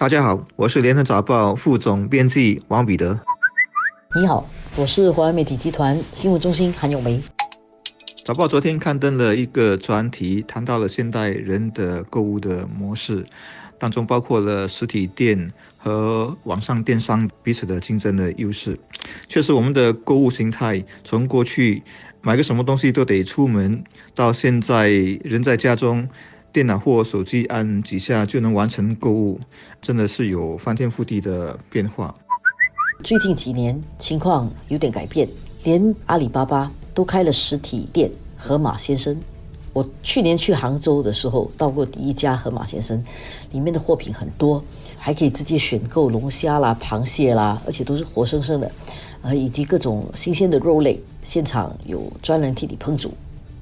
大家好，我是联合早报副总编辑王彼得。你好，我是华为媒体集团新闻中心韩永梅。早报昨天刊登了一个专题，谈到了现代人的购物的模式，当中包括了实体店和网上电商彼此的竞争的优势。确实，我们的购物形态从过去买个什么东西都得出门，到现在人在家中，电脑或手机按几下就能完成购物，真的是有翻天覆地的变化。最近几年情况有点改变，连阿里巴巴。都开了实体店，河马先生。我去年去杭州的时候，到过第一家河马先生，里面的货品很多，还可以直接选购龙虾啦、螃蟹啦，而且都是活生生的，呃，以及各种新鲜的肉类，现场有专人替你烹煮。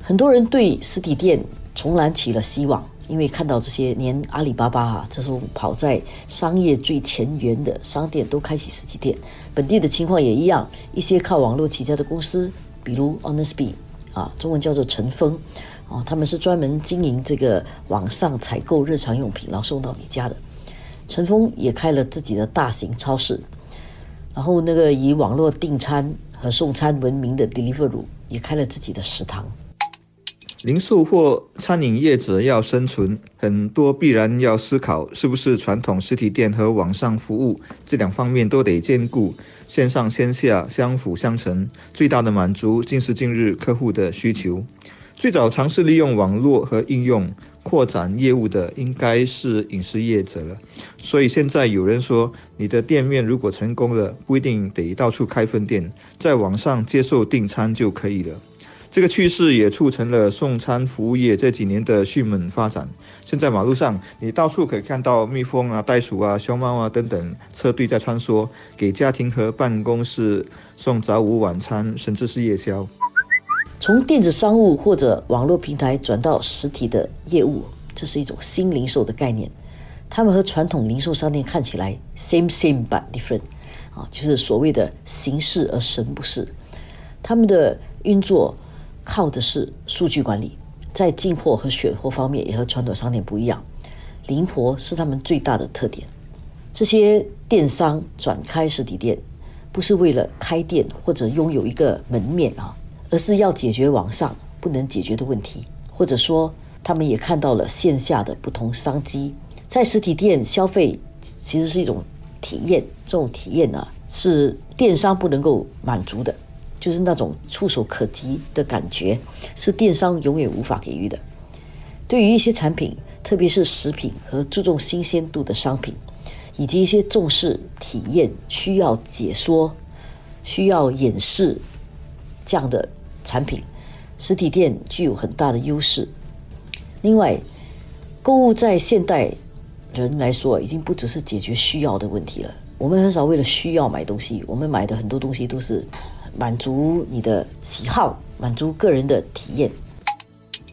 很多人对实体店重燃起了希望，因为看到这些连阿里巴巴啊，这种跑在商业最前沿的商店都开启实体店，本地的情况也一样，一些靠网络起家的公司。比如 Honestbe 啊，中文叫做陈峰哦，他们是专门经营这个网上采购日常用品，然后送到你家的。陈峰也开了自己的大型超市，然后那个以网络订餐和送餐闻名的 Deliveroo 也开了自己的食堂。零售或餐饮业者要生存，很多必然要思考，是不是传统实体店和网上服务这两方面都得兼顾，线上线下相辅相成，最大的满足今时今日客户的需求。最早尝试利用网络和应用扩展业务的，应该是饮食业者了。所以现在有人说，你的店面如果成功了，不一定得到处开分店，在网上接受订餐就可以了。这个趋势也促成了送餐服务业这几年的迅猛发展。现在马路上，你到处可以看到蜜蜂啊、袋鼠啊、熊猫啊等等车队在穿梭，给家庭和办公室送早午晚餐，甚至是夜宵。从电子商务或者网络平台转到实体的业务，这是一种新零售的概念。他们和传统零售商店看起来 same same but different，啊，就是所谓的形式而神不是。他们的运作。靠的是数据管理，在进货和选货方面也和传统商店不一样，灵活是他们最大的特点。这些电商转开实体店，不是为了开店或者拥有一个门面啊，而是要解决网上不能解决的问题，或者说他们也看到了线下的不同商机。在实体店消费其实是一种体验，这种体验呢是电商不能够满足的。就是那种触手可及的感觉，是电商永远无法给予的。对于一些产品，特别是食品和注重新鲜度的商品，以及一些重视体验、需要解说、需要演示这样的产品，实体店具有很大的优势。另外，购物在现代人来说，已经不只是解决需要的问题了。我们很少为了需要买东西，我们买的很多东西都是。满足你的喜好，满足个人的体验。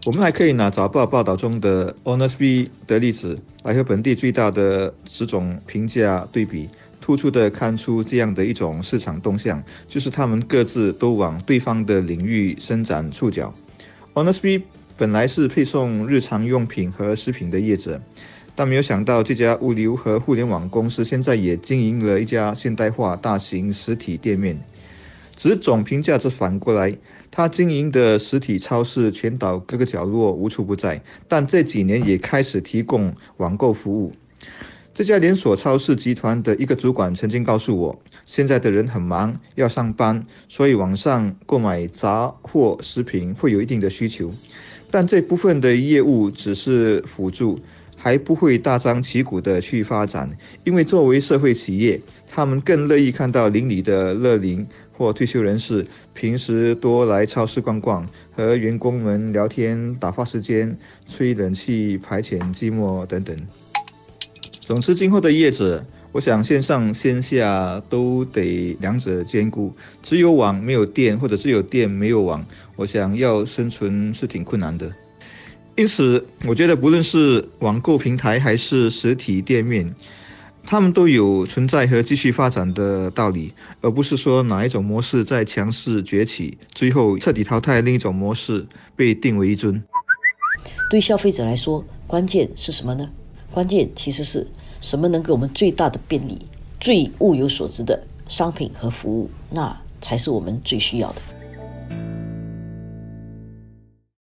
我们还可以拿早报报道中的 honest B 的例子来和本地最大的十种评价对比，突出的看出这样的一种市场动向，就是他们各自都往对方的领域伸展触角。honest B 本来是配送日常用品和食品的业者，但没有想到这家物流和互联网公司现在也经营了一家现代化大型实体店面。只总评价则反过来，他经营的实体超市全岛各个角落无处不在，但这几年也开始提供网购服务。这家连锁超市集团的一个主管曾经告诉我，现在的人很忙，要上班，所以网上购买杂货食品会有一定的需求，但这部分的业务只是辅助，还不会大张旗鼓的去发展，因为作为社会企业，他们更乐意看到邻里的乐龄。或退休人士平时多来超市逛逛，和员工们聊天打发时间，吹冷气排遣寂寞等等。总之，今后的业者，我想线上线下都得两者兼顾。只有网没有店，或者只有店没有网，我想要生存是挺困难的。因此，我觉得不论是网购平台还是实体店面。他们都有存在和继续发展的道理，而不是说哪一种模式在强势崛起，最后彻底淘汰另一种模式，被定为一尊。对消费者来说，关键是什么呢？关键其实是什么能给我们最大的便利、最物有所值的商品和服务，那才是我们最需要的。